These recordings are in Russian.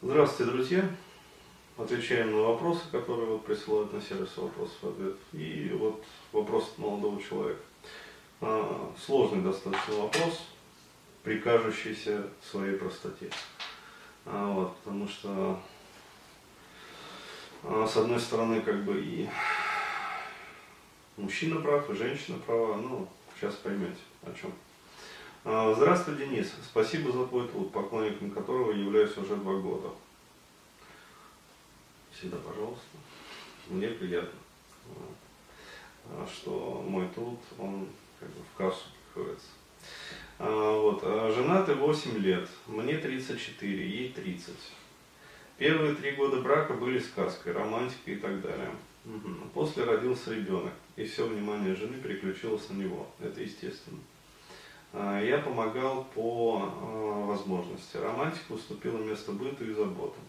Здравствуйте, друзья! Отвечаем на вопросы, которые вот присылают на сервис вопросов и ответов. И вот вопрос от молодого человека. А, сложный достаточно вопрос, прикажущийся своей простоте. А, вот, потому что а, с одной стороны как бы и мужчина прав, и женщина права, ну, сейчас поймете о чем. А, здравствуй, Денис. Спасибо за твой труд, поклонником которого являюсь уже два года. Всегда пожалуйста. Мне приятно, а, что мой труд, он как бы в кассу приходится. А, вот. Женаты 8 лет, мне 34, ей 30. Первые три года брака были сказкой, романтикой и так далее. После родился ребенок, и все внимание жены переключилось на него. Это естественно. А, я помогал по а, возможности. Романтика уступила место быту и заботам.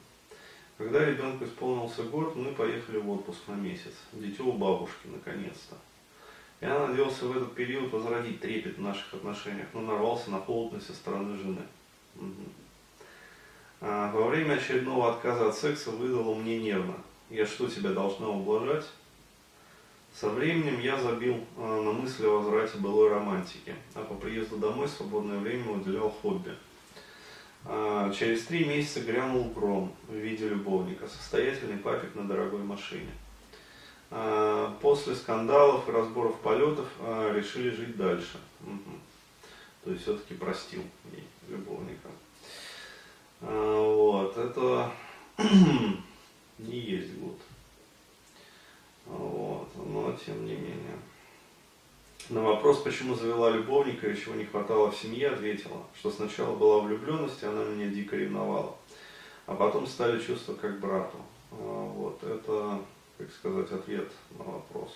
Когда ребенку исполнился год, мы поехали в отпуск на месяц. Дитё у бабушки, наконец-то. Я надеялся в этот период возродить трепет в наших отношениях, но нарвался на холодность со стороны жены. Угу. А, во время очередного отказа от секса выдало мне нервно. Я что, тебя должна ублажать? Со временем я забил э, на мысли о возврате былой романтики, а по приезду домой свободное время уделял хобби. А, через три месяца грянул гром в виде любовника, состоятельный папик на дорогой машине. А, после скандалов и разборов полетов а, решили жить дальше. Угу. То есть все-таки простил ей любовника. Вот, это не есть год. Вот, но тем не менее. На вопрос, почему завела любовника и чего не хватало в семье, ответила, что сначала была влюбленность, и она меня дико ревновала. А потом стали чувства как брату. А, вот, это, как сказать, ответ на вопрос.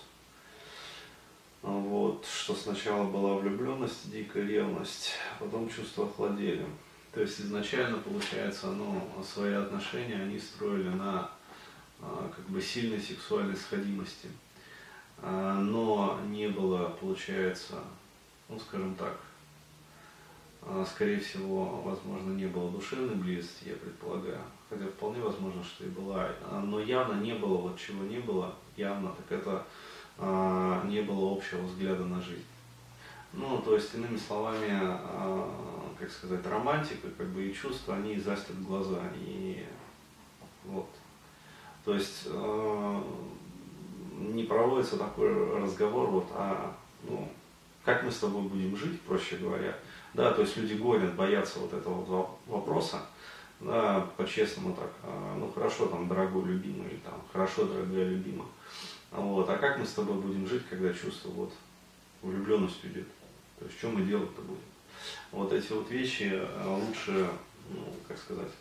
А, вот, что сначала была влюбленность, дикая ревность, а потом чувства охладели. То есть изначально, получается, ну, свои отношения они строили на как бы сильной сексуальной сходимости. А, но не было, получается, ну скажем так, а, скорее всего, возможно, не было душевной близости, я предполагаю. Хотя вполне возможно, что и была. Но явно не было, вот чего не было, явно, так это не было общего взгляда на жизнь. Ну, то есть, иными словами, как сказать, романтика, как бы и чувства, они застят глаза. И вот то есть э, не проводится такой разговор, вот, а ну, как мы с тобой будем жить, проще говоря. Да, то есть люди гонят, боятся вот этого вопроса, да, по-честному так, а, ну хорошо, там, дорогой любимый, или там, хорошо, дорогая любимая. Вот, а как мы с тобой будем жить, когда чувство вот влюбленность уйдет? То есть, что мы делать-то будем? Вот эти вот вещи э, лучше, ну, как сказать,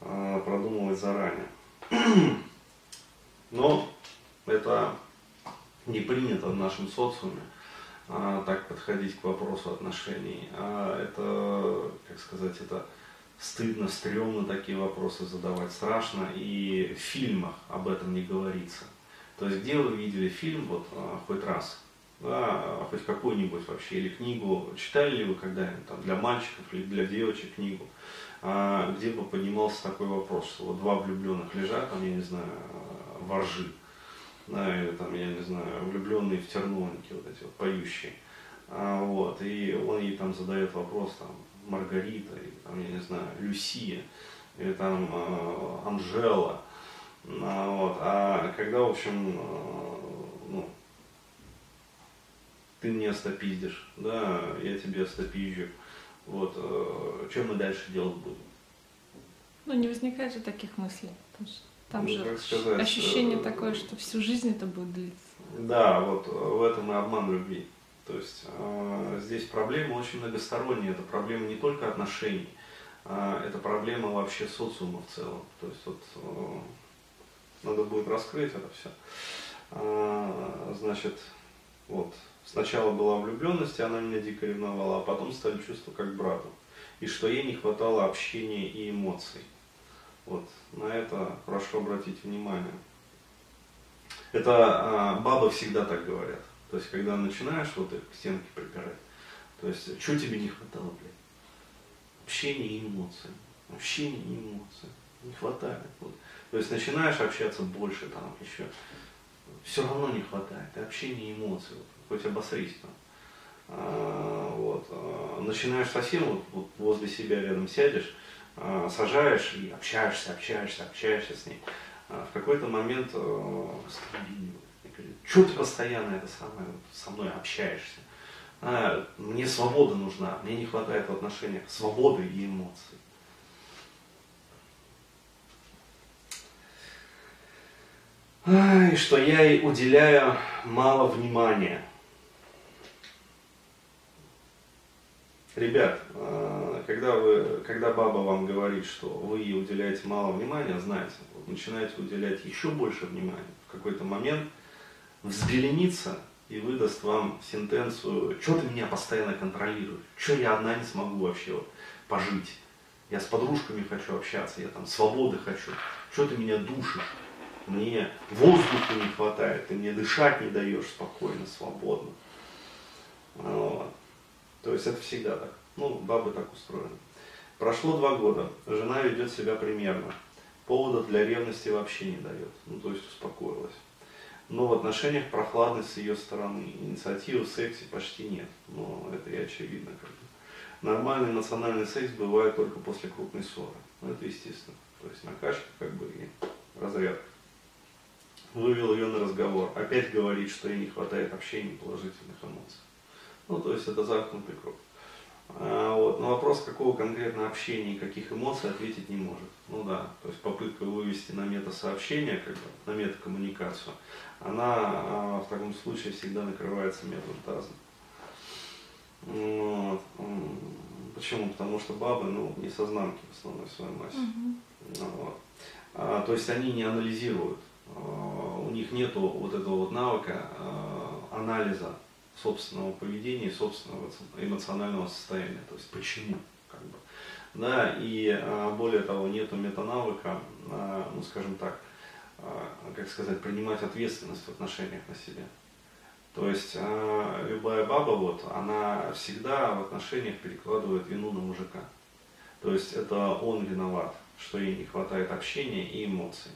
э, продумывать заранее. Но это не принято в нашем социуме а, так подходить к вопросу отношений. А это, как сказать, это стыдно, стрёмно такие вопросы задавать, страшно, и в фильмах об этом не говорится. То есть где вы видели фильм вот а, хоть раз, да, хоть какую-нибудь вообще, или книгу, читали ли вы когда-нибудь там для мальчиков или для девочек книгу, а, где бы поднимался такой вопрос, вот два влюбленных лежат, там, я не знаю, воржи, да, или там, я не знаю, влюбленные в терновники, вот эти вот поющие. А, вот, и он ей там задает вопрос, там, Маргарита, или там, я не знаю, Люсия, или там э, Анжела. А, вот, а когда, в общем, ну, ты мне остопиздишь, да, я тебе остопизжу, вот, э, что мы дальше делать будем? Ну, не возникает же таких мыслей. Потому что там ну, же сказать, ощущение э, такое, что всю жизнь это будет длиться. Да, вот в этом и обман любви. То есть э, здесь проблема очень многосторонняя. Это проблема не только отношений, э, это проблема вообще социума в целом. То есть вот э, надо будет раскрыть это все. Э, значит, вот Сначала была влюбленность, и она меня дико ревновала, а потом стали чувства как брату. И что ей не хватало общения и эмоций. Вот, на это прошу обратить внимание. Это а, бабы всегда так говорят. То есть, когда начинаешь вот их к стенке припирать, то есть, что тебе не хватало, блядь? Общение и эмоции. Общение и эмоции. Не хватает. Вот. То есть начинаешь общаться больше там еще, все равно не хватает. И общения, эмоций, вот, хоть обосрись там. А, вот, а, начинаешь совсем вот, вот возле себя рядом сядешь, а, сажаешь и общаешься, общаешься, общаешься с ней. А, в какой-то момент э, что ты постоянно это самое, со мной общаешься? А, мне свобода нужна, мне не хватает в отношениях свободы и эмоций. И что я ей уделяю мало внимания. Ребят, а, когда, вы, когда баба вам говорит, что вы ей уделяете мало внимания, знаете, вы начинаете уделять еще больше внимания. В какой-то момент взбеленится и выдаст вам сентенцию, что ты меня постоянно контролируешь, что я одна не смогу вообще вот пожить. Я с подружками хочу общаться, я там свободы хочу. Что ты меня душишь? Мне воздуха не хватает, ты мне дышать не даешь спокойно, свободно. Вот. То есть это всегда так. Ну, бабы так устроены. Прошло два года, жена ведет себя примерно. Повода для ревности вообще не дает. Ну, то есть успокоилась. Но в отношениях прохладность с ее стороны. Инициативы в сексе почти нет. Но это и очевидно. Как бы. Нормальный эмоциональный секс бывает только после крупной ссоры. Ну, это естественно. То есть накачка как бы и разрядка. Вывел ее на разговор. Опять говорит, что ей не хватает общения и положительных эмоций. Ну, то есть это замкнутый круг. А, вот. На вопрос, какого конкретно общения и каких эмоций ответить не может. Ну да, то есть попытка вывести на мета-сообщение, как бы, на мета-коммуникацию, она а, в таком случае всегда накрывается методом таза. Вот. Почему? Потому что бабы, ну, не сознанки в основной своей массе. Угу. Вот. А, то есть они не анализируют. А, у них нету вот этого вот навыка а, анализа собственного поведения, собственного эмоционального состояния, то есть почему, как бы. Да, и а, более того, нету метанавыка, а, ну скажем так, а, как сказать, принимать ответственность в отношениях на себя. То есть любая баба, вот, она всегда в отношениях перекладывает вину на мужика. То есть это он виноват, что ей не хватает общения и эмоций,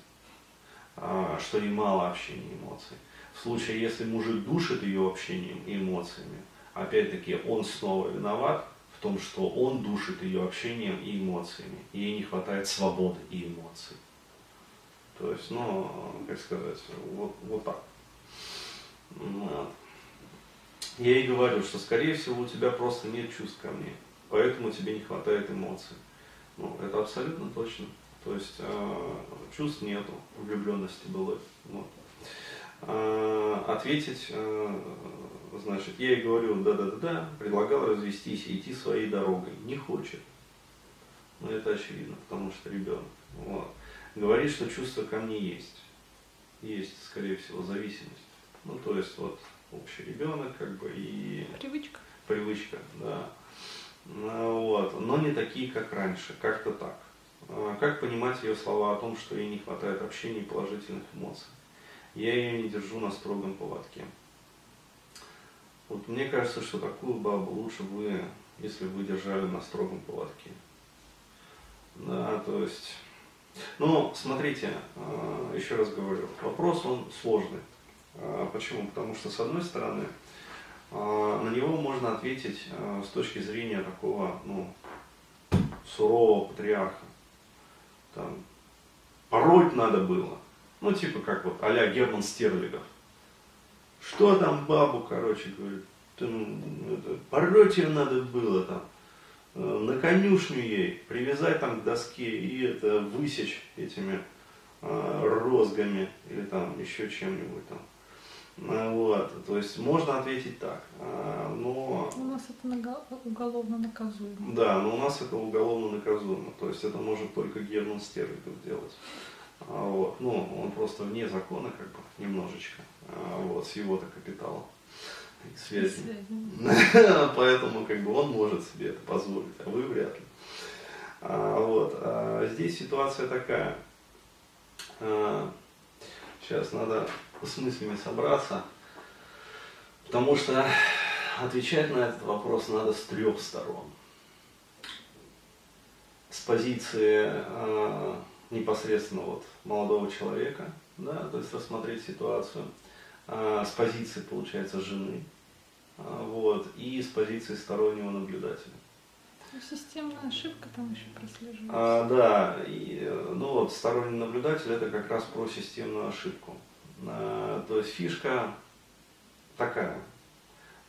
что ей мало общения и эмоций. В случае, если мужик душит ее общением и эмоциями, опять-таки он снова виноват в том, что он душит ее общением и эмоциями. Ей не хватает свободы и эмоций. То есть, ну, как сказать, вот, вот так. Вот. Я ей говорю, что, скорее всего, у тебя просто нет чувств ко мне, поэтому тебе не хватает эмоций. Ну, это абсолютно точно. То есть э, чувств нету, влюбленности было. Вот. Э, ответить, э, значит, я ей говорю, да-да-да-да, предлагал развестись и идти своей дорогой. Не хочет. Ну, это очевидно, потому что ребенок. Вот. Говорит, что чувство ко мне есть. Есть, скорее всего, зависимость. Ну, то есть, вот, общий ребенок, как бы, и... Привычка. Привычка, да. Ну, вот. Но не такие, как раньше, как-то так. Как понимать ее слова о том, что ей не хватает общения и положительных эмоций? Я ее не держу на строгом поводке. Вот мне кажется, что такую бабу лучше бы, если бы держали на строгом поводке. Да, то есть, ну, смотрите, а, еще раз говорю, вопрос он сложный. А, почему? Потому что, с одной стороны, а, на него можно ответить с точки зрения такого, ну, сурового патриарха. Там, пороть надо было. Ну, типа как вот а Герман Стерлигов. Что там бабу, короче, говорит, там, это, пороть ее надо было там, э, на конюшню ей, привязать там к доске и это высечь этими э, розгами или там еще чем-нибудь там. Э, вот, то есть можно ответить так, но... У нас это уголовно наказуемо. Да, но у нас это уголовно наказуемо, то есть это может только Герман Стерлигов делать. А, вот. Ну, он просто вне закона, как бы, немножечко, а, вот, с его-то капиталом и связи. Поэтому, как бы, он может себе это позволить, а вы вряд ли. А, вот. А здесь ситуация такая. А, сейчас надо с мыслями собраться, потому что отвечать на этот вопрос надо с трех сторон. С позиции непосредственно вот молодого человека, да, то есть рассмотреть ситуацию а, с позиции, получается, жены, а, вот, и с позиции стороннего наблюдателя. Ну, системная ошибка там еще прослеживается. А, да, и, ну вот сторонний наблюдатель это как раз про системную ошибку. А, то есть фишка такая.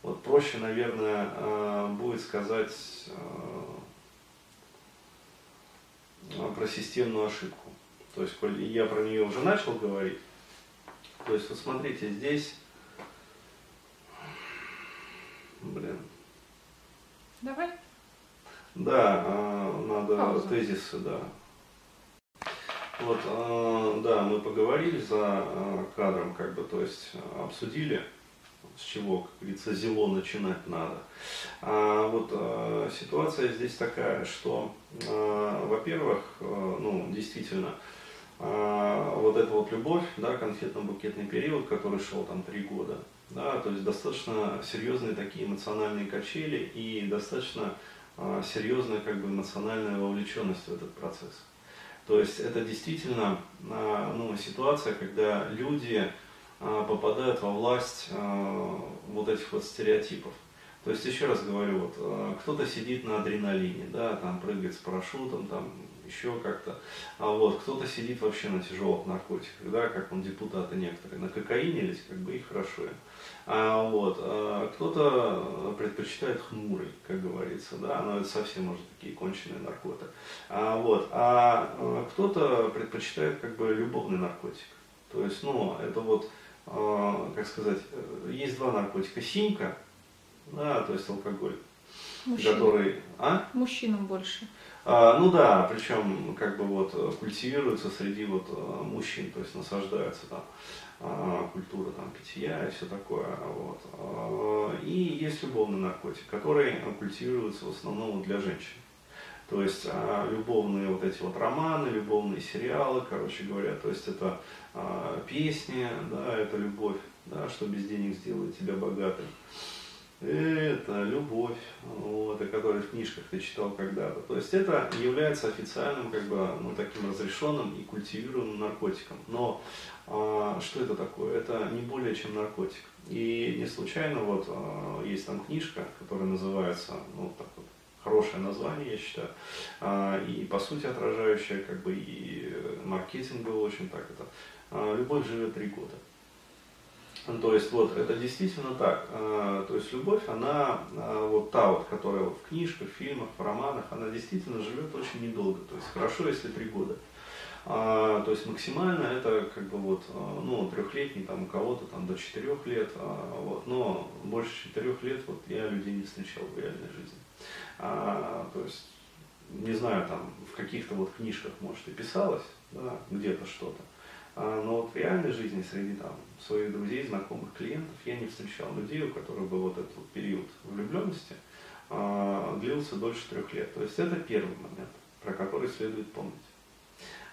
Вот проще, наверное, а, будет сказать а, про системную ошибку. То есть, коль я про нее уже начал говорить, то есть, вот смотрите, здесь, блин. Давай. Да, а, надо Пауза. тезисы, да. Вот, а, да, мы поговорили за а, кадром, как бы, то есть обсудили, с чего, как говорится, зело начинать надо. А вот а, ситуация здесь такая, что, а, во-первых, а, ну, действительно, а, вот эта вот любовь, да, конфетно-букетный период, который шел там три года, да, то есть достаточно серьезные такие эмоциональные качели и достаточно а, серьезная как бы эмоциональная вовлеченность в этот процесс. То есть это действительно ну, ситуация, когда люди попадают во власть вот этих вот стереотипов. То есть, еще раз говорю, вот, кто-то сидит на адреналине, да, там прыгает с парашютом, там еще как-то. А вот кто-то сидит вообще на тяжелых наркотиках, да, как он депутаты некоторые, на кокаине или как бы и хорошо. А, вот, а кто-то предпочитает хмурый, как говорится, да, но это совсем уже такие конченые наркоты. А, вот, а, а кто-то предпочитает как бы любовный наркотик. То есть, ну, это вот, а, как сказать, есть два наркотика. Синька, да, то есть алкоголь. Мужчина. Который, а? Мужчинам больше. А, ну да, причем как бы вот э, культивируется среди вот э, мужчин, то есть насаждается там а, культура там питья и все такое. Вот. А, и есть любовный наркотик, который культивируется в основном для женщин. То есть а, любовные вот эти вот романы, любовные сериалы, короче говоря, то есть это а, песни, да, это любовь, да, что без денег сделает тебя богатым это любовь, вот, о которой в книжках ты читал когда-то. То есть это является официальным, как бы, ну, таким разрешенным и культивируемым наркотиком. Но а, что это такое? Это не более чем наркотик. И не случайно вот а, есть там книжка, которая называется, ну, так вот, хорошее название, я считаю, а, и по сути отражающая, как бы, и маркетингово очень так это. А, Любовь живет три года. То есть вот это действительно так. А, то есть любовь, она а, вот та вот, которая в книжках, в фильмах, в романах, она действительно живет очень недолго. То есть хорошо, если три года. А, то есть максимально это как бы вот, ну, трехлетний там у кого-то там до четырех лет, вот, но больше четырех лет вот я людей не встречал в реальной жизни. А, то есть, не знаю, там в каких-то вот книжках, может, и писалось, да, где-то что-то. А, но вот в реальной жизни среди там, своих друзей, знакомых, клиентов я не встречал людей, у которых бы вот этот вот период влюбленности а, длился дольше трех лет. То есть это первый момент, про который следует помнить.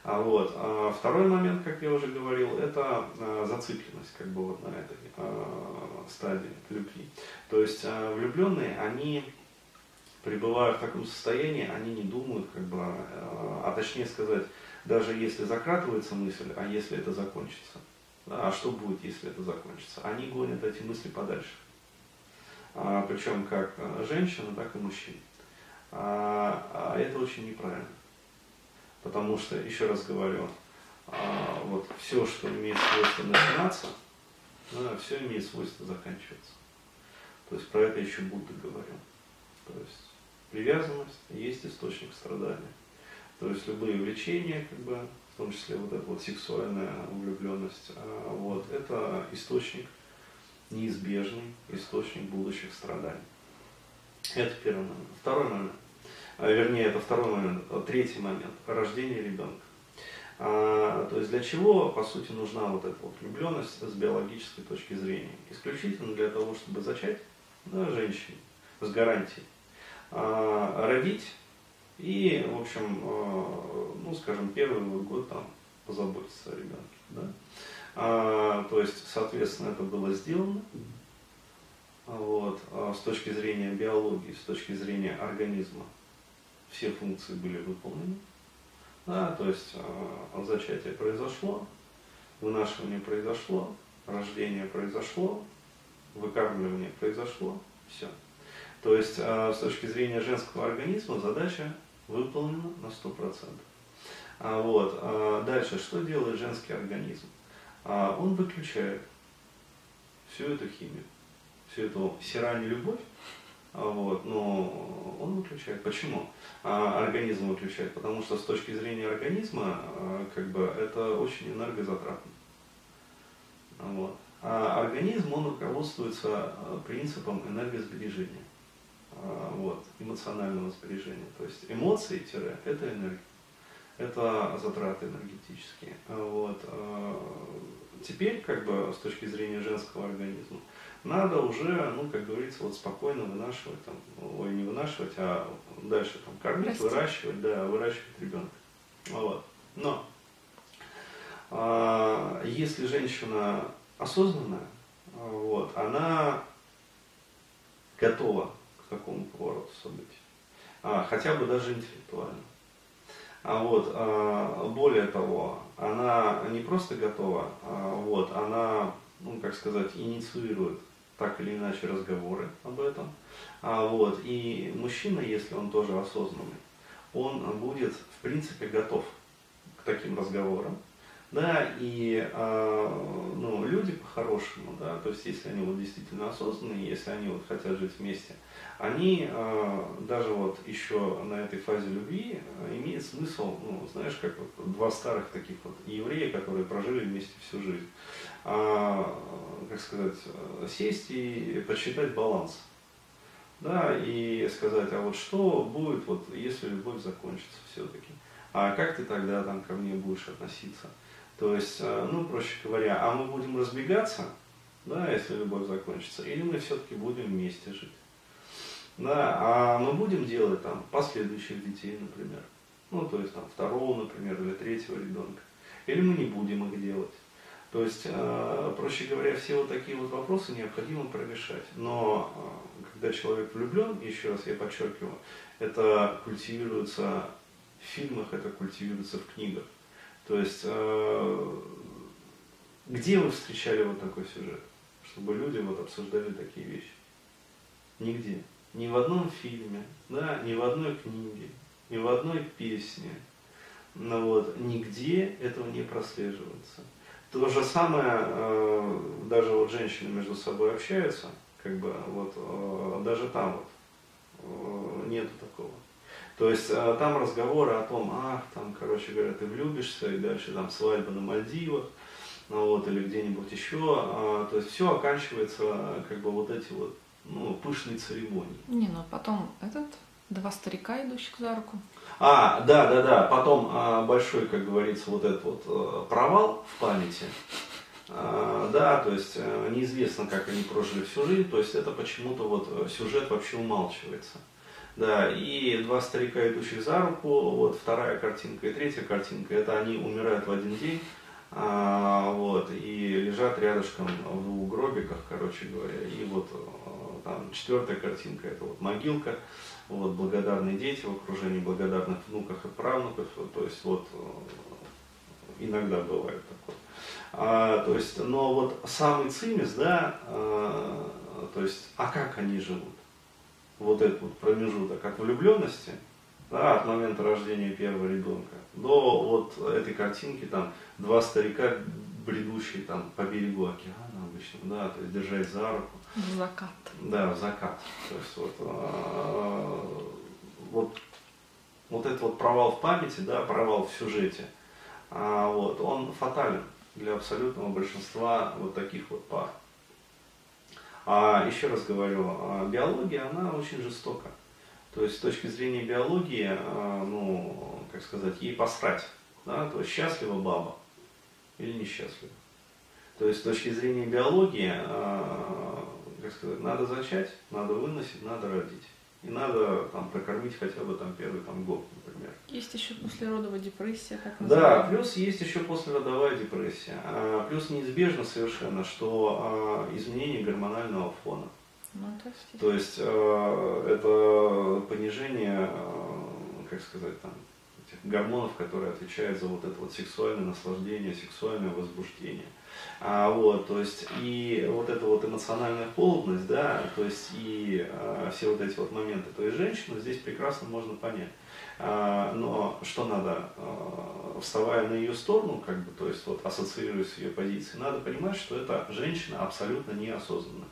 А вот. А второй момент, как я уже говорил, это а, зацикленность как бы вот на этой стадии любви. То есть влюбленные, они пребывая в таком состоянии, они не думают, как бы, а, точнее сказать, даже если закратывается мысль, а если это закончится, а что будет, если это закончится, они гонят эти мысли подальше. Причем как женщина, так и мужчина. Это очень неправильно. Потому что, еще раз говорю, а, вот все, что имеет свойство начинаться, все имеет свойство заканчиваться. То есть про это еще Будда говорил. То есть привязанность есть источник страдания. То есть любые влечения, как бы, в том числе вот эта вот сексуальная влюбленность, а, вот, это источник неизбежный, источник будущих страданий. Это первый момент. Второй момент, вернее, это второй момент, а, третий момент, рождение ребенка. А, то есть для чего, по сути, нужна вот эта вот влюбленность с биологической точки зрения? Исключительно для того, чтобы зачать да, женщине с гарантией. А, родить и, в общем, ну, скажем, первый год там позаботиться о ребенке. Да? А, то есть, соответственно, это было сделано. Вот, а с точки зрения биологии, с точки зрения организма, все функции были выполнены. Да, то есть э, зачатие произошло, вынашивание произошло, рождение произошло, выкармливание произошло, все. То есть э, с точки зрения женского организма задача выполнена на 100%. А вот, а дальше, что делает женский организм? А он выключает всю эту химию, всю эту сирань любовь, вот, но он выключает. Почему? А, организм выключает, потому что с точки зрения организма, а, как бы, это очень энергозатратно. Вот. А организм, он руководствуется принципом энергосбережения, вот, эмоционального сбережения. То есть эмоции-это энергия это затраты энергетические. Вот. Теперь, как бы, с точки зрения женского организма, надо уже, ну, как говорится, вот спокойно вынашивать, там, ой, не вынашивать, а дальше там кормить, Расти. выращивать, да, выращивать ребенка. Вот. Но а, если женщина осознанная, вот, она готова к такому повороту событий, а, хотя бы даже интеллектуально. А вот, а, более того, она не просто готова, а вот, она, ну, как сказать, инициирует так или иначе разговоры об этом. А вот, и мужчина, если он тоже осознанный, он будет, в принципе, готов к таким разговорам. Да, и э, ну, люди по-хорошему, да, то есть если они вот действительно осознанные, если они вот хотят жить вместе, они э, даже вот еще на этой фазе любви э, имеет смысл, ну, знаешь, как вот два старых таких вот еврея, которые прожили вместе всю жизнь, э, как сказать, сесть и подсчитать баланс. Да, и сказать, а вот что будет, вот, если любовь закончится все-таки? А как ты тогда там ко мне будешь относиться? То есть, э, ну, проще говоря, а мы будем разбегаться, да, если любовь закончится, или мы все-таки будем вместе жить? Да, а мы будем делать там последующих детей, например. Ну, то есть там второго, например, или третьего ребенка. Или мы не будем их делать. То есть, э, проще говоря, все вот такие вот вопросы необходимо прорешать. Но э, когда человек влюблен, еще раз я подчеркиваю, это культивируется в фильмах, это культивируется в книгах. То есть, э, где вы встречали вот такой сюжет, чтобы люди вот обсуждали такие вещи? Нигде. Ни в одном фильме, да, ни в одной книге, ни в одной песне. Но вот нигде этого не прослеживается. То же самое, э, даже вот женщины между собой общаются, как бы вот э, даже там вот э, нету такого. То есть э, там разговоры о том, ах, там, короче говоря, ты влюбишься, и дальше там свадьба на Мальдивах, ну, вот, или где-нибудь еще. А, то есть все оканчивается как бы вот эти вот ну, пышной церемонии. Не, ну потом этот, два старика, идущих за руку. А, да, да, да. Потом а, большой, как говорится, вот этот вот а, провал в памяти. А, да, то есть а, неизвестно, как они прожили всю жизнь. То есть это почему-то вот э, сюжет вообще умалчивается. Да, и два старика, идущих за руку, вот вторая картинка и третья картинка, это они умирают в один день а, вот, и лежат рядышком в двух гробиках, короче говоря. И вот э, там четвертая картинка, это вот могилка, вот, благодарные дети в окружении благодарных внуков и правнуков, то есть вот э, иногда бывает такое. А, то есть, но вот самый цимис, да, а, то есть, а как они живут? Вот этот вот промежуток от влюбленности, да, от момента рождения первого ребенка до вот этой картинки, там, два старика, бредущие там по берегу океана обычно, да, то есть держась за руку. В закат. Да, в закат. То есть вот, а, вот, вот этот вот провал в памяти, да, провал в сюжете, а, вот, он фатален для абсолютного большинства вот таких вот пар. А еще раз говорю, а, биология, она очень жестока. То есть с точки зрения биологии, а, ну, как сказать, ей посрать. Да? То есть счастлива баба или несчастлива. То есть с точки зрения биологии, а, как сказать, надо зачать, надо выносить, надо родить. И надо там прокормить хотя бы там первый там, год, например. Есть еще послеродовая депрессия, как Да, плюс есть еще послеродовая депрессия. А, плюс неизбежно совершенно, что изменение гормонального фона. Ну, то, то есть э, это понижение, э, как сказать, там, этих гормонов, которые отвечают за вот это вот сексуальное наслаждение, сексуальное возбуждение. А, вот, то есть и вот эта вот эмоциональная холодность, да, то есть и а, все вот эти вот моменты, то есть женщину здесь прекрасно можно понять. А, но что надо, а, вставая на ее сторону, как бы, то есть вот ассоциируясь с ее позицией, надо понимать, что эта женщина абсолютно неосознанна.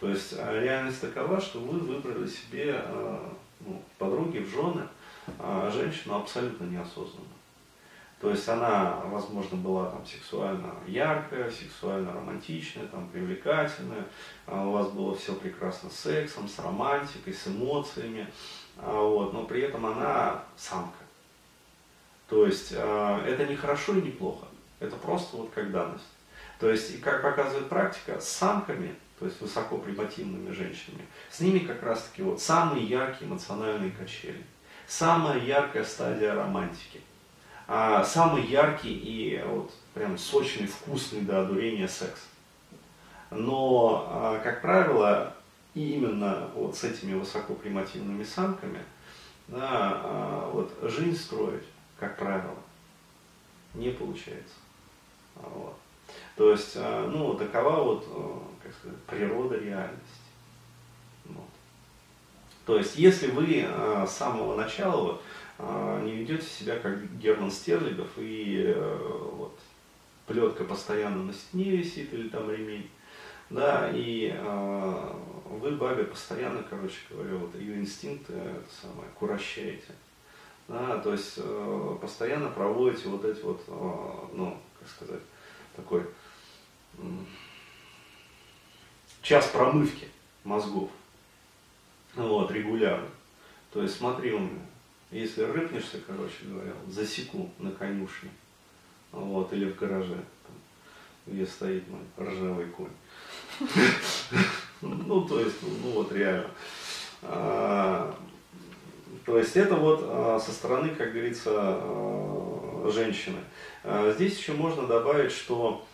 То есть а, реальность такова, что вы выбрали себе а, ну, подруги в жены а, женщину абсолютно неосознанно. То есть она, возможно, была там сексуально яркая, сексуально романтичная, там, привлекательная, а у вас было все прекрасно с сексом, с романтикой, с эмоциями, а вот, но при этом она самка. То есть а, это не хорошо и не плохо, это просто вот как данность. То есть, как показывает практика, с самками, то есть высокопримативными женщинами, с ними как раз таки вот самые яркие эмоциональные качели, самая яркая стадия романтики – а, самый яркий и вот прям сочный, вкусный до одурения секс. Но, а, как правило, именно вот с этими высокопримативными самками да, а, вот жизнь строить, как правило, не получается. Вот. То есть, ну, такова вот, как сказать, природа реальности. Вот. То есть, если вы с самого начала а, не ведете себя как Герман Стерлигов и э, вот, плетка постоянно на стене висит или там ремень, да, и э, вы бабе постоянно, короче говоря, вот ее инстинкты это самое, курощаете. Да, то есть э, постоянно проводите вот эти вот, э, ну, как сказать, такой э, час промывки мозгов. Вот, регулярно. То есть смотри, у меня если рыпнешься, короче говоря, засеку на конюшне, вот, или в гараже, там, где стоит мой ржавый конь. Ну, то есть, ну вот реально. А, то есть это вот а, со стороны, как говорится, а, женщины. Здесь еще можно добавить, что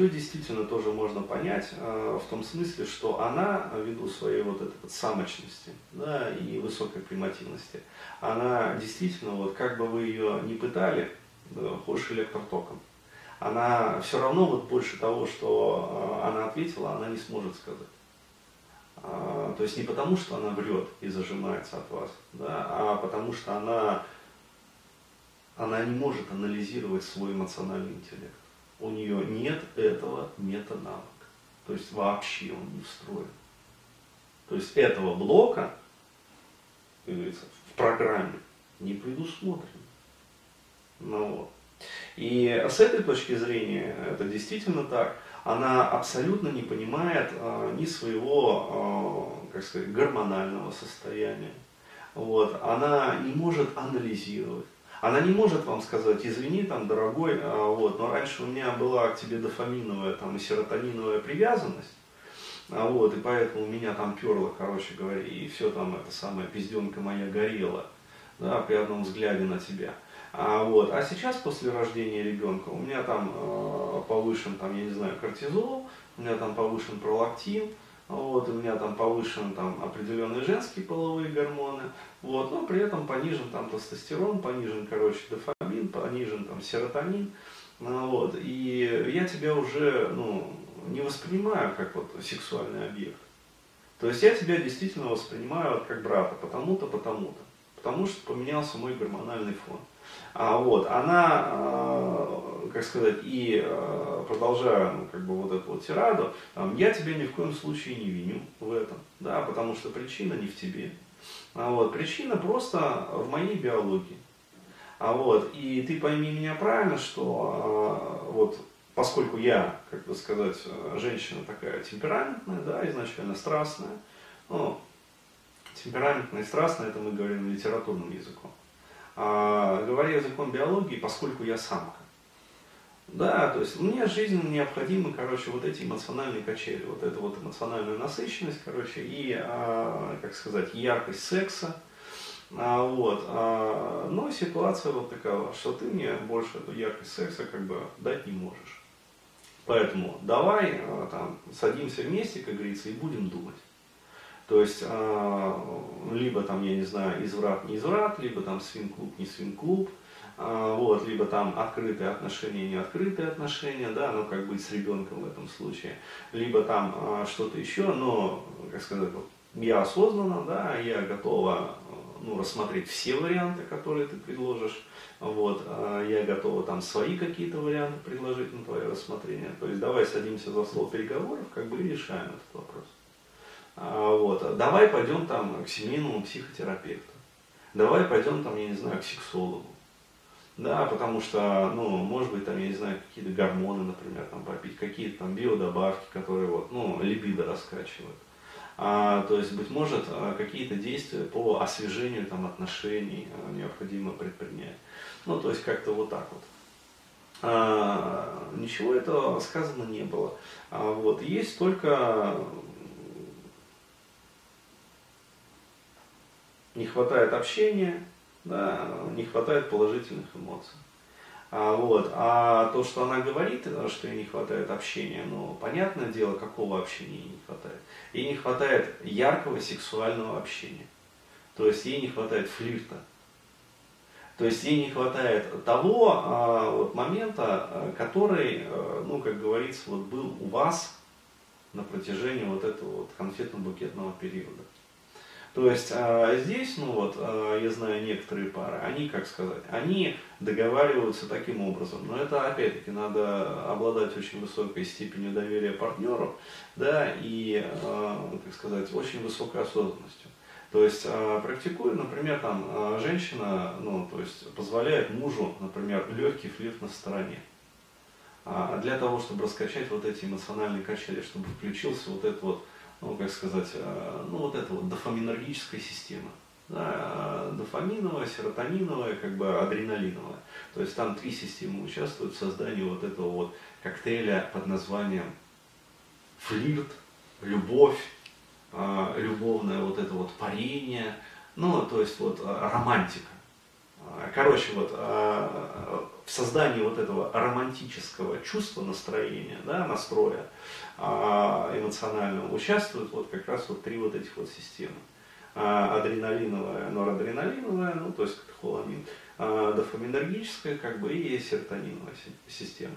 ее действительно тоже можно понять а, в том смысле, что она, ввиду своей вот этой вот самочности да, и высокой примативности, она действительно, вот как бы вы ее не пытали, хочешь электротоком, она все равно вот больше того, что а, она ответила, она не сможет сказать. То есть не потому, что она врет и зажимается от вас, да, а потому что она, она не может анализировать свой эмоциональный интеллект у нее нет этого метанавыка. То есть вообще он не встроен. То есть этого блока, как говорится, в программе не предусмотрено. Ну, вот. И с этой точки зрения это действительно так. Она абсолютно не понимает а, ни своего, а, как сказать, гормонального состояния. Вот. Она не может анализировать. Она не может вам сказать, извини, там, дорогой, а, вот, но раньше у меня была к тебе дофаминовая там, и серотониновая привязанность, а, вот, и поэтому меня там перло, короче говоря, и все там, это самая пизденка моя горела, да, при одном взгляде на тебя. А, вот, а сейчас, после рождения ребенка, у меня там э, повышен, там, я не знаю, кортизол, у меня там повышен пролактин, вот, у меня там повышен там, определенные женские половые гормоны, вот, но при этом понижен там тестостерон, понижен, короче, дофамин, понижен там серотонин, ну, вот, и я тебя уже, ну, не воспринимаю как вот сексуальный объект. То есть я тебя действительно воспринимаю как брата, потому-то, потому-то, потому что поменялся мой гормональный фон. А, вот, она, а, как сказать, и а, продолжая, ну, как бы вот эту вот тираду, там, я тебя ни в коем случае не виню в этом, да, потому что причина не в тебе. А вот, причина просто в моей биологии. А вот, и ты пойми меня правильно, что а, вот поскольку я, как бы сказать, женщина такая темпераментная, да, изначально страстная, ну, темпераментная и страстная, это мы говорим литературным языком. А, говоря языком биологии, поскольку я самка. Да, то есть мне жизненно необходимы, короче, вот эти эмоциональные качели, вот эта вот эмоциональная насыщенность, короче, и, а, как сказать, яркость секса, а, вот, но ситуация вот такова, что ты мне больше эту яркость секса как бы дать не можешь. Поэтому давай там садимся вместе, как говорится, и будем думать. То есть, а, либо там, я не знаю, изврат, не изврат, либо там свин-клуб, не свин-клуб, а, вот, либо там открытые отношения, не открытые отношения, да, ну как быть с ребенком в этом случае, либо там а, что-то еще, но, как сказать, вот, я осознанно, да, я готова ну, рассмотреть все варианты, которые ты предложишь, вот, я готова там свои какие-то варианты предложить на твое рассмотрение. То есть давай садимся за стол переговоров, как бы и решаем этот вопрос. А, вот, давай пойдем там к семейному психотерапевту. Давай пойдем там, я не знаю, к сексологу. Да, потому что, ну, может быть, там, я не знаю, какие-то гормоны, например, там попить, какие-то там биодобавки, которые вот, ну, либидо раскачивают. А, то есть, быть может, а, какие-то действия по освежению там, отношений а, необходимо предпринять. Ну, то есть, как-то вот так вот. А, ничего этого сказано не было. А, вот, есть только не хватает общения, да, не хватает положительных эмоций. А, вот. а то, что она говорит, что ей не хватает общения, ну, понятное дело, какого общения ей не хватает. Ей не хватает яркого сексуального общения. То есть ей не хватает флирта. То есть ей не хватает того а, вот, момента, а, который, а, ну, как говорится, вот был у вас на протяжении вот этого вот конфетно-букетного периода. То есть а, здесь, ну вот, а, я знаю некоторые пары, они, как сказать, они договариваются таким образом, но это опять-таки надо обладать очень высокой степенью доверия партнеру, да, и, а, как сказать, очень высокой осознанностью. То есть практикуя, например, там женщина, ну, то есть позволяет мужу, например, легкий флирт на стороне. А для того, чтобы раскачать вот эти эмоциональные качели, чтобы включился вот этот вот ну, как сказать, э, ну, вот эта вот дофаминергическая система. Да, дофаминовая, серотониновая, как бы адреналиновая. То есть там три системы участвуют в создании вот этого вот коктейля под названием флирт, любовь, э, любовное вот это вот парение, ну, то есть вот э, романтика. Короче, вот в создании вот этого романтического чувства, настроения, да, настроя, а, эмоционального участвуют вот как раз вот три вот этих вот системы. А, адреналиновая, норадреналиновая, ну то есть катехоламин, а, дофаминергическая как бы и серотониновая система.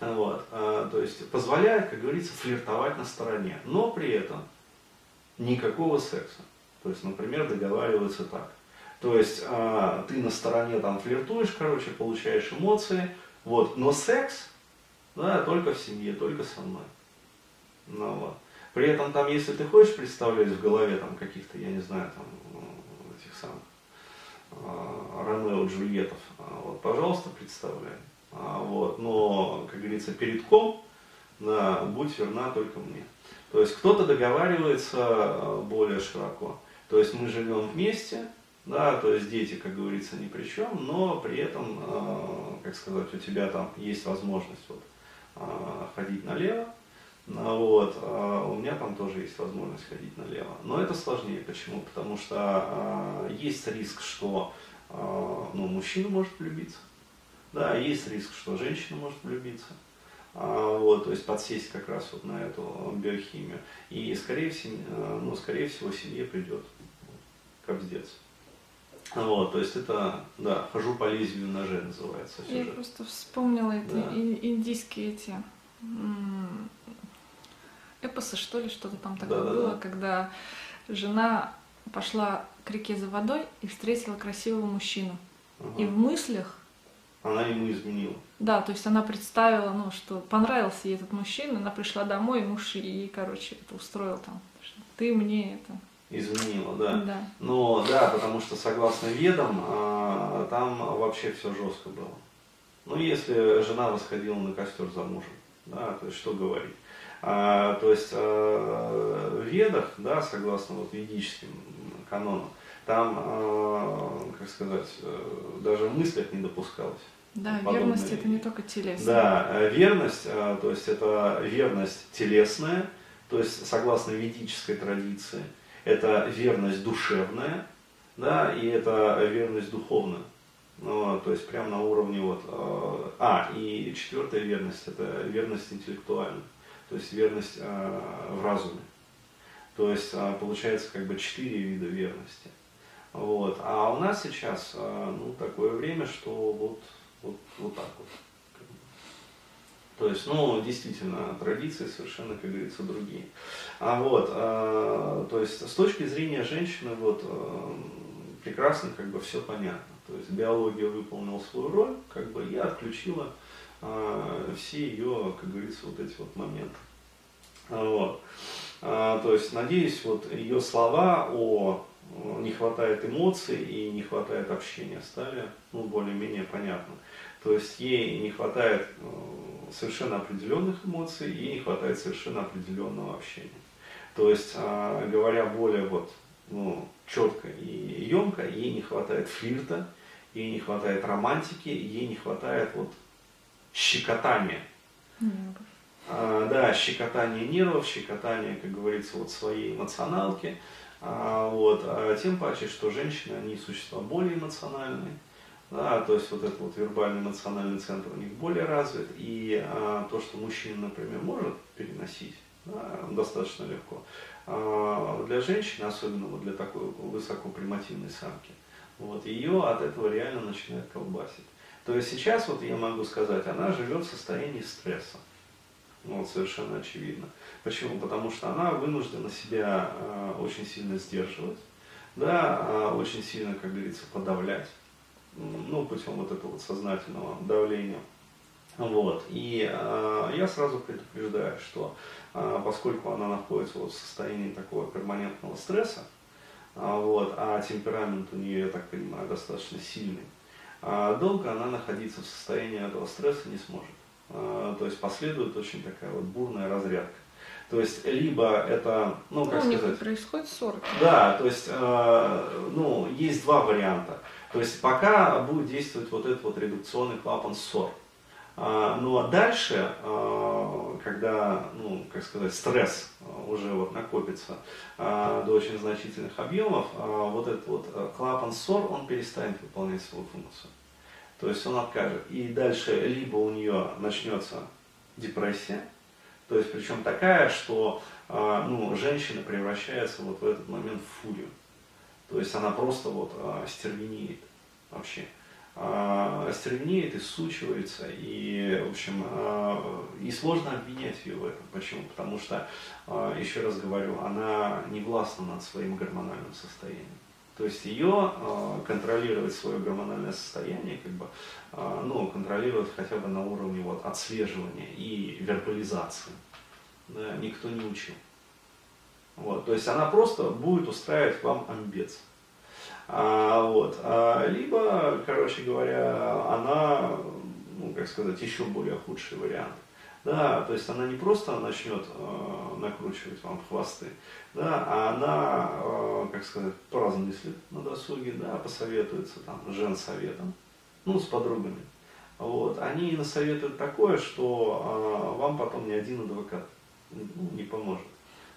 Вот, то есть позволяет, как говорится, флиртовать на стороне, но при этом никакого секса. То есть, например, договариваются так. То есть ты на стороне там флиртуешь, короче, получаешь эмоции, вот, но секс, да, только в семье, только со мной. Ну, вот. При этом там, если ты хочешь представлять в голове там каких-то, я не знаю, там этих самых э, Ромео Джульеттов, а, вот, пожалуйста, представляй. А, вот, но, как говорится, перед ком, да, будь верна только мне. То есть кто-то договаривается а, более широко. То есть мы живем вместе, да, то есть дети, как говорится, ни при чем, но при этом, э, как сказать, у тебя там есть возможность вот, э, ходить налево, ну вот, а у меня там тоже есть возможность ходить налево. Но это сложнее. Почему? Потому что а, есть риск, что а, ну, мужчина может влюбиться. Да, есть риск, что женщина может влюбиться. А, вот, то есть подсесть как раз вот на эту биохимию. И скорее, всего, ну, скорее всего семье придет кобздец. Вот, то есть это, да, хожу по лезвию ножа называется. Сюжет. Я просто вспомнила это да. индийские эти эпосы, что ли, что-то там такое да, было, да, да. когда жена пошла к реке за водой и встретила красивого мужчину. Ага. И в мыслях... Она ему изменила. Да, то есть она представила, ну, что понравился ей этот мужчина, она пришла домой, и муж ей, короче, это устроил там. Ты мне это... Изменила, да. да. Но да, потому что согласно ведам, а, там вообще все жестко было. Ну, если жена восходила на костер за мужем, да, то есть что говорить. А, то есть а, в ведах, да, согласно вот ведическим канонам, там, а, как сказать, э, даже в мыслях не допускалось. Да, верность это не только телесная. Да, верность, а, то есть это верность телесная, то есть согласно ведической традиции, это верность душевная, да, и это верность духовная. Ну, то есть прямо на уровне вот, а, и четвертая верность, это верность интеллектуальная то есть верность э, в разуме. То есть получается как бы четыре вида верности. Вот. А у нас сейчас ну, такое время, что вот, вот, вот так вот. То есть, ну, действительно, традиции совершенно, как говорится, другие. А вот, э, то есть, с точки зрения женщины, вот, э, прекрасно, как бы, все понятно. То есть, биология выполнила свою роль, как бы, я отключила э, все ее, как говорится, вот эти вот моменты. Вот. А, то есть, надеюсь, вот ее слова о не хватает эмоций и не хватает общения стали ну, более-менее понятны. То есть ей не хватает совершенно определенных эмоций и не хватает совершенно определенного общения. То есть, а, говоря более вот, ну, четко и емко, ей не хватает флирта, ей не хватает романтики, ей не хватает вот щекотания. А, да, щекотание нервов, щекотание, как говорится, вот своей эмоционалки. А, вот, а тем паче, что женщины, они существа более эмоциональные. Да, то есть вот этот вот вербальный эмоциональный центр у них более развит, и а, то, что мужчина, например, может переносить да, достаточно легко, а, для женщины, особенно вот для такой высокопримативной самки, вот, ее от этого реально начинает колбасить. То есть сейчас вот я могу сказать, она живет в состоянии стресса. Ну, вот, совершенно очевидно. Почему? Потому что она вынуждена себя э, очень сильно сдерживать, да, э, очень сильно, как говорится, подавлять ну, путем вот этого вот сознательного давления. Вот. И э, я сразу предупреждаю, что э, поскольку она находится вот в состоянии такого перманентного стресса, э, вот, а темперамент у нее, я так понимаю, достаточно сильный, э, долго она находиться в состоянии этого стресса не сможет. Э, то есть последует очень такая вот бурная разрядка. То есть либо это, ну как ну, сказать, происходит ссора. Да, то есть, э, ну есть два варианта. То есть пока будет действовать вот этот вот редукционный клапан ссор. А, ну а дальше, а, когда, ну, как сказать, стресс а, уже вот накопится до очень значительных объемов, вот этот вот клапан ссор, он перестанет выполнять свою функцию. То есть он откажет. И дальше либо у нее начнется депрессия, то есть причем такая, что ну, женщина превращается вот в этот момент в фурию. То есть она просто вот а, стервенеет вообще. А, стервенеет и сучивается, и, в общем, а, и сложно обвинять ее в этом. Почему? Потому что, а, еще раз говорю, она не властна над своим гормональным состоянием. То есть ее а, контролировать свое гормональное состояние, как бы, а, ну, контролировать хотя бы на уровне вот, отслеживания и вербализации. Да, никто не учил. Вот, то есть она просто будет устраивать вам амбец. А, вот, а, либо, короче говоря, она, ну, как сказать, еще более худший вариант. Да, то есть она не просто начнет э, накручивать вам хвосты, да, а она, э, как сказать, поразмыслит на досуге, да, посоветуется там женсоветом, ну, с подругами. Вот. Они насоветуют такое, что э, вам потом ни один адвокат ну, не поможет.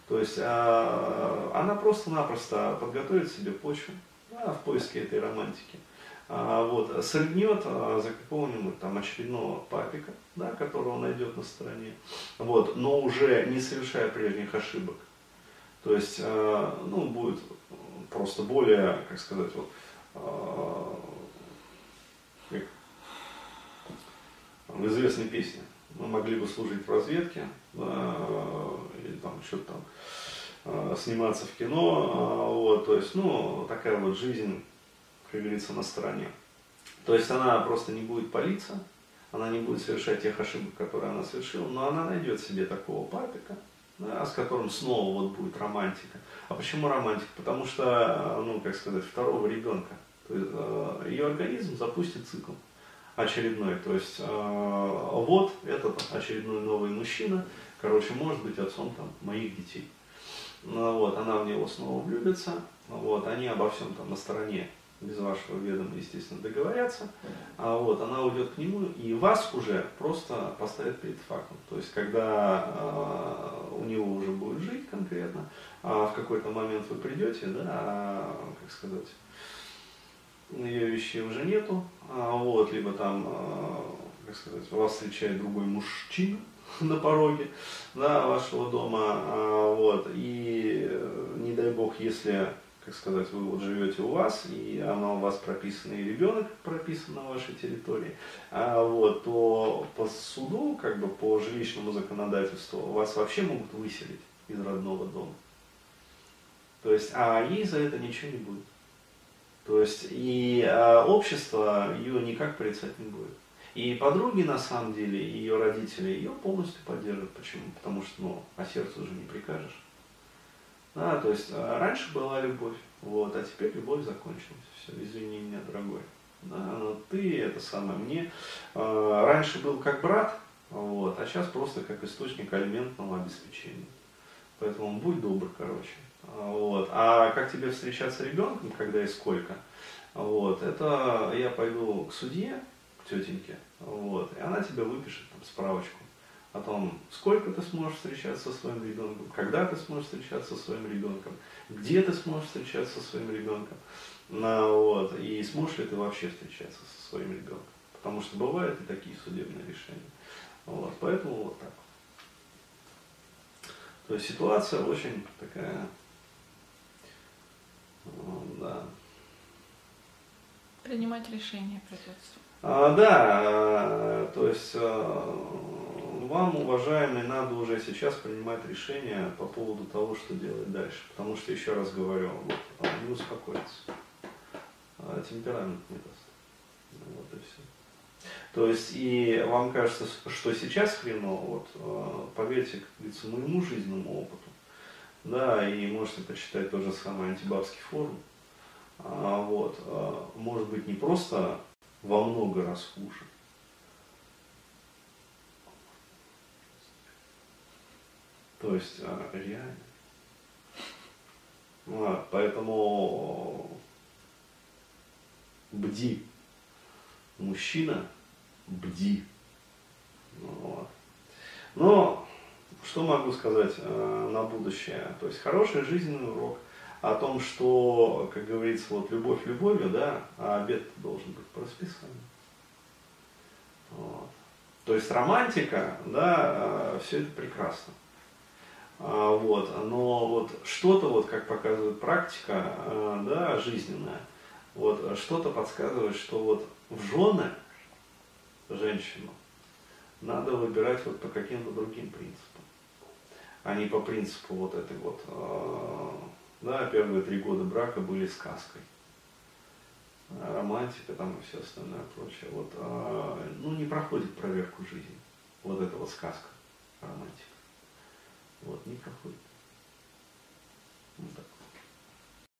То есть а, она просто-напросто подготовит себе почву да, в поиске этой романтики. А, вот, срыгнет а, за какого-нибудь там очередного папика, да, которого найдет на стороне, вот, но уже не совершая прежних ошибок. То есть, а, ну, будет просто более, как сказать, вот, а, как в известной песне мы могли бы служить в разведке, или там что-то там э, сниматься в кино, э, вот, то есть, ну, такая вот жизнь, как говорится, на стороне. То есть она просто не будет палиться, она не будет совершать тех ошибок, которые она совершила, но она найдет себе такого папика, да, с которым снова вот будет романтика. А почему романтика? Потому что, ну, как сказать, второго ребенка. То есть, ее организм запустит цикл очередной. То есть э, вот этот очередной новый мужчина, короче, может быть отцом там моих детей. Ну, вот, она в него снова влюбится, вот, они обо всем там на стороне без вашего ведома, естественно, договорятся, а вот она уйдет к нему и вас уже просто поставит перед фактом. То есть, когда э, у него уже будет жить конкретно, а в какой-то момент вы придете, да, а, как сказать, ее вещей уже нету, а, вот, либо там, а, как сказать, вас встречает другой мужчина, на пороге да, вашего дома, а, вот, и не дай бог, если как сказать, вы вот живете у вас, и она у вас прописана, и ребенок прописан на вашей территории, а вот, то по суду, как бы по жилищному законодательству, вас вообще могут выселить из родного дома. То есть, а ей за это ничего не будет. То есть, и а, общество ее никак порицать не будет. И подруги, на самом деле, и ее родители ее полностью поддерживают. Почему? Потому что, ну, а сердцу уже не прикажешь. Да, то есть а, раньше была любовь, вот, а теперь любовь закончилась. Все, извини меня, дорогой. Да, но ты это самое мне э, раньше был как брат, вот, а сейчас просто как источник алиментного обеспечения. Поэтому будь добр, короче. Вот. А как тебе встречаться с ребенком, когда и сколько? Вот, это я пойду к судье, тетеньке, вот, и она тебе выпишет там, справочку о том, сколько ты сможешь встречаться со своим ребенком, когда ты сможешь встречаться со своим ребенком, где ты сможешь встречаться со своим ребенком, ну, вот, и сможешь ли ты вообще встречаться со своим ребенком. Потому что бывают и такие судебные решения. Вот, поэтому вот так. То есть ситуация очень такая, да. Принимать решение придется. А, да, то есть а, вам, уважаемые, надо уже сейчас принимать решение по поводу того, что делать дальше. Потому что, еще раз говорю, вот, не успокоится. А темперамент не даст. Вот и все. То есть, и вам кажется, что сейчас хреново, вот, поверьте, как говорится, моему жизненному опыту, да, и можете почитать тот же самый антибабский форум, а, вот, а, может быть не просто во много раз хуже, То есть а, реально. Вот, поэтому бди. Мужчина, бди. Вот. Но что могу сказать э, на будущее? То есть хороший жизненный урок о том, что, как говорится, вот любовь любовью, да, а обед должен быть по расписанию. Вот. То есть романтика, да, э, все это прекрасно. А, вот, но вот что-то, вот, как показывает практика, а, да, жизненная, вот, что-то подсказывает, что вот в жены женщину надо выбирать вот по каким-то другим принципам, а не по принципу вот этой вот, а, да, первые три года брака были сказкой. Романтика там и все остальное прочее. Вот, ну, не проходит проверку жизни. Вот эта вот сказка, романтика. Вот, не проходит.